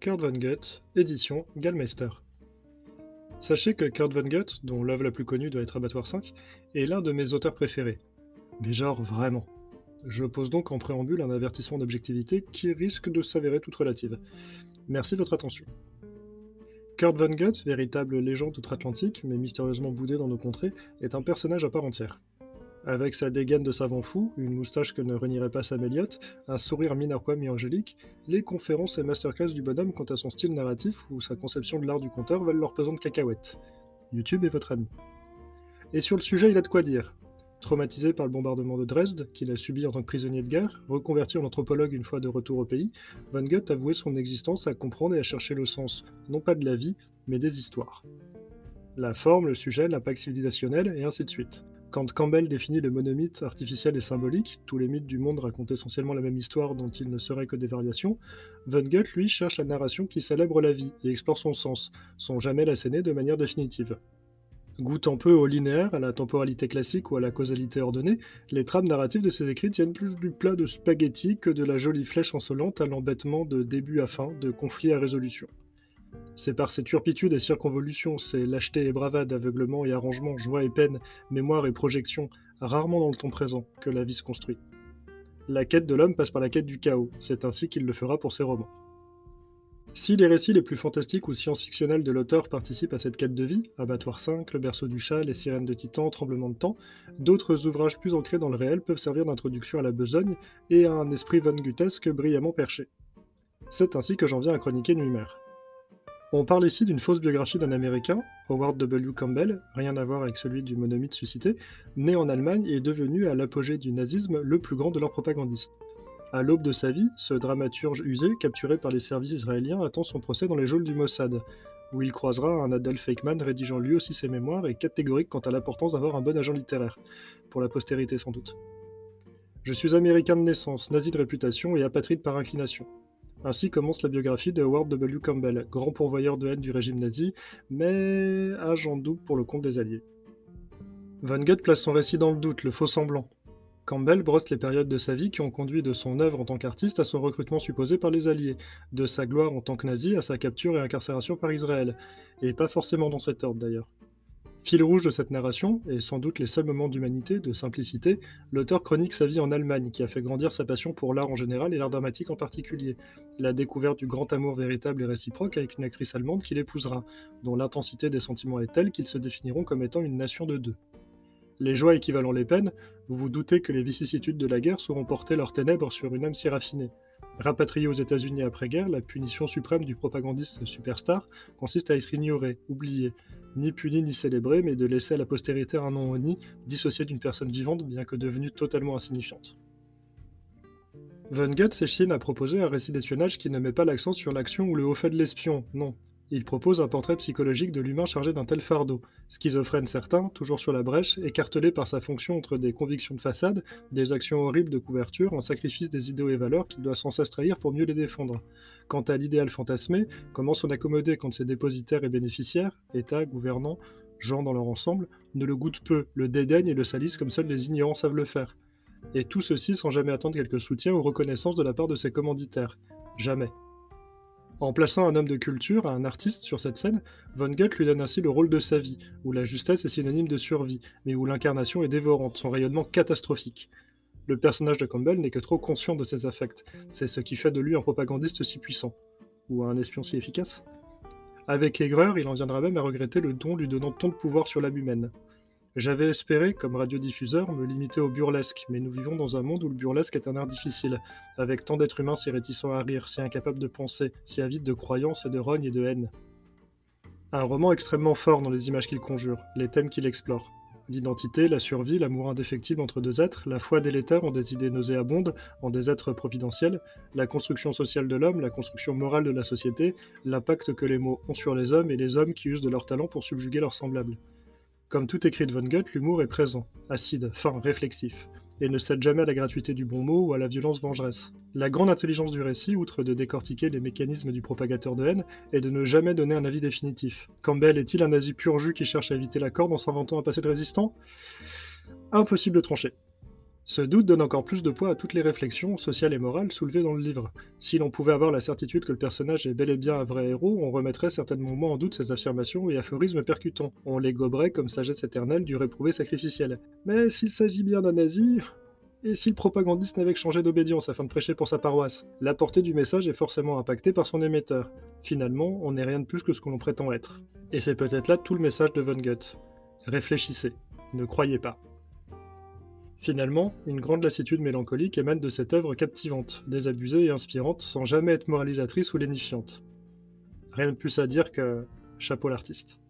Kurt Vonnegut, édition Gallmeister. Sachez que Kurt Vonnegut, dont l'œuvre la plus connue doit être Abattoir 5, est l'un de mes auteurs préférés. Mais genre vraiment. Je pose donc en préambule un avertissement d'objectivité qui risque de s'avérer toute relative. Merci de votre attention. Kurt Vonnegut, véritable légende outre-Atlantique, mais mystérieusement boudé dans nos contrées, est un personnage à part entière. Avec sa dégaine de savant fou, une moustache que ne renierait pas Sam Elliott, un sourire mi-narquois mi-angélique, les conférences et masterclass du bonhomme quant à son style narratif ou sa conception de l'art du conteur valent leur pesant de cacahuètes. YouTube est votre ami. Et sur le sujet, il a de quoi dire. Traumatisé par le bombardement de Dresde, qu'il a subi en tant que prisonnier de guerre, reconverti en anthropologue une fois de retour au pays, Van Gogh a voué son existence à comprendre et à chercher le sens, non pas de la vie, mais des histoires. La forme, le sujet, l'impact civilisationnel, et ainsi de suite. Quand Campbell définit le monomythe artificiel et symbolique, tous les mythes du monde racontent essentiellement la même histoire dont il ne serait que des variations, Von Goethe, lui, cherche la narration qui célèbre la vie et explore son sens, sans jamais l'asséner de manière définitive. Goûtant peu au linéaire, à la temporalité classique ou à la causalité ordonnée, les trames narratives de ses écrits tiennent plus du plat de spaghetti que de la jolie flèche insolente à l'embêtement de début à fin, de conflit à résolution. C'est par ces turpitudes et circonvolutions, ces lâchetés et bravades, aveuglement et arrangement, joie et peine, mémoire et projection, rarement dans le temps présent, que la vie se construit. La quête de l'homme passe par la quête du chaos, c'est ainsi qu'il le fera pour ses romans. Si les récits les plus fantastiques ou science-fictionnels de l'auteur participent à cette quête de vie, Abattoir 5, Le berceau du chat, Les sirènes de Titan, Tremblement de temps, d'autres ouvrages plus ancrés dans le réel peuvent servir d'introduction à la besogne et à un esprit von Gutesque brillamment perché. C'est ainsi que j'en viens à chroniquer Nuit-Mère. On parle ici d'une fausse biographie d'un Américain, Howard W. Campbell, rien à voir avec celui du monomythe suscité, né en Allemagne et devenu à l'apogée du nazisme le plus grand de leurs propagandistes. À l'aube de sa vie, ce dramaturge usé, capturé par les services israéliens, attend son procès dans les geôles du Mossad, où il croisera un Adolf Eichmann rédigeant lui aussi ses mémoires et catégorique quant à l'importance d'avoir un bon agent littéraire, pour la postérité sans doute. Je suis américain de naissance, nazi de réputation et apatride par inclination. Ainsi commence la biographie de Howard W. Campbell, grand pourvoyeur de haine du régime nazi, mais agent double pour le compte des Alliés. Van Goethe place son récit dans le doute, le faux semblant. Campbell brosse les périodes de sa vie qui ont conduit de son œuvre en tant qu'artiste à son recrutement supposé par les Alliés, de sa gloire en tant que nazi à sa capture et incarcération par Israël, et pas forcément dans cet ordre d'ailleurs. Fil rouge de cette narration, et sans doute les seuls moments d'humanité, de simplicité, l'auteur chronique sa vie en Allemagne, qui a fait grandir sa passion pour l'art en général et l'art dramatique en particulier, la découverte du grand amour véritable et réciproque avec une actrice allemande qu'il épousera, dont l'intensité des sentiments est telle qu'ils se définiront comme étant une nation de deux. Les joies équivalent les peines, vous vous doutez que les vicissitudes de la guerre sauront porter leurs ténèbres sur une âme si raffinée. Rapatrié aux États-Unis après-guerre, la punition suprême du propagandiste superstar consiste à être ignoré, oublié, ni puni ni célébré, mais de laisser à la postérité un nom honni, dissocié d'une personne vivante, bien que devenue totalement insignifiante. Von Goethe s'échine à proposer un récit d'espionnage qui ne met pas l'accent sur l'action ou le haut fait de l'espion, non, il propose un portrait psychologique de l'humain chargé d'un tel fardeau, schizophrène certain, toujours sur la brèche, écartelé par sa fonction entre des convictions de façade, des actions horribles de couverture, un sacrifice des idéaux et valeurs qu'il doit sans cesse trahir pour mieux les défendre. Quant à l'idéal fantasmé, comment s'en accommoder quand ses dépositaires et bénéficiaires, État, gouvernants, gens dans leur ensemble, ne le goûtent peu, le dédaignent et le salissent comme seuls les ignorants savent le faire. Et tout ceci sans jamais attendre quelque soutien ou reconnaissance de la part de ses commanditaires. Jamais. En plaçant un homme de culture, un artiste sur cette scène, Von Goethe lui donne ainsi le rôle de sa vie, où la justesse est synonyme de survie, mais où l'incarnation est dévorante, son rayonnement catastrophique. Le personnage de Campbell n'est que trop conscient de ses affects, c'est ce qui fait de lui un propagandiste si puissant. Ou un espion si efficace Avec aigreur, il en viendra même à regretter le don lui donnant tant de pouvoir sur l'âme humaine. J'avais espéré, comme radiodiffuseur, me limiter au burlesque, mais nous vivons dans un monde où le burlesque est un art difficile, avec tant d'êtres humains si réticents à rire, si incapables de penser, si avides de croyances et de rogne et de haine. Un roman extrêmement fort dans les images qu'il conjure, les thèmes qu'il explore. L'identité, la survie, l'amour indéfectible entre deux êtres, la foi délétère en des idées nauséabondes, en des êtres providentiels, la construction sociale de l'homme, la construction morale de la société, l'impact que les mots ont sur les hommes et les hommes qui usent de leur talent pour subjuguer leurs semblables. Comme tout écrit de Von Goethe, l'humour est présent, acide, fin, réflexif, et ne cède jamais à la gratuité du bon mot ou à la violence vengeresse. La grande intelligence du récit, outre de décortiquer les mécanismes du propagateur de haine, est de ne jamais donner un avis définitif. Campbell est-il un nazi pur jus qui cherche à éviter la corde en s'inventant un passé de résistant? Impossible de trancher. Ce doute donne encore plus de poids à toutes les réflexions, sociales et morales, soulevées dans le livre. Si l'on pouvait avoir la certitude que le personnage est bel et bien un vrai héros, on remettrait certainement en doute ses affirmations et aphorismes percutants. On les goberait comme sagesse éternelle du réprouvé sacrificiel. Mais s'il s'agit bien d'un nazi, et si le propagandiste n'avait que changé d'obédience afin de prêcher pour sa paroisse La portée du message est forcément impactée par son émetteur. Finalement, on n'est rien de plus que ce que l'on prétend être. Et c'est peut-être là tout le message de Von Gutt. Réfléchissez, ne croyez pas. Finalement, une grande lassitude mélancolique émane de cette œuvre captivante, désabusée et inspirante, sans jamais être moralisatrice ou lénifiante. Rien de plus à dire que chapeau l'artiste.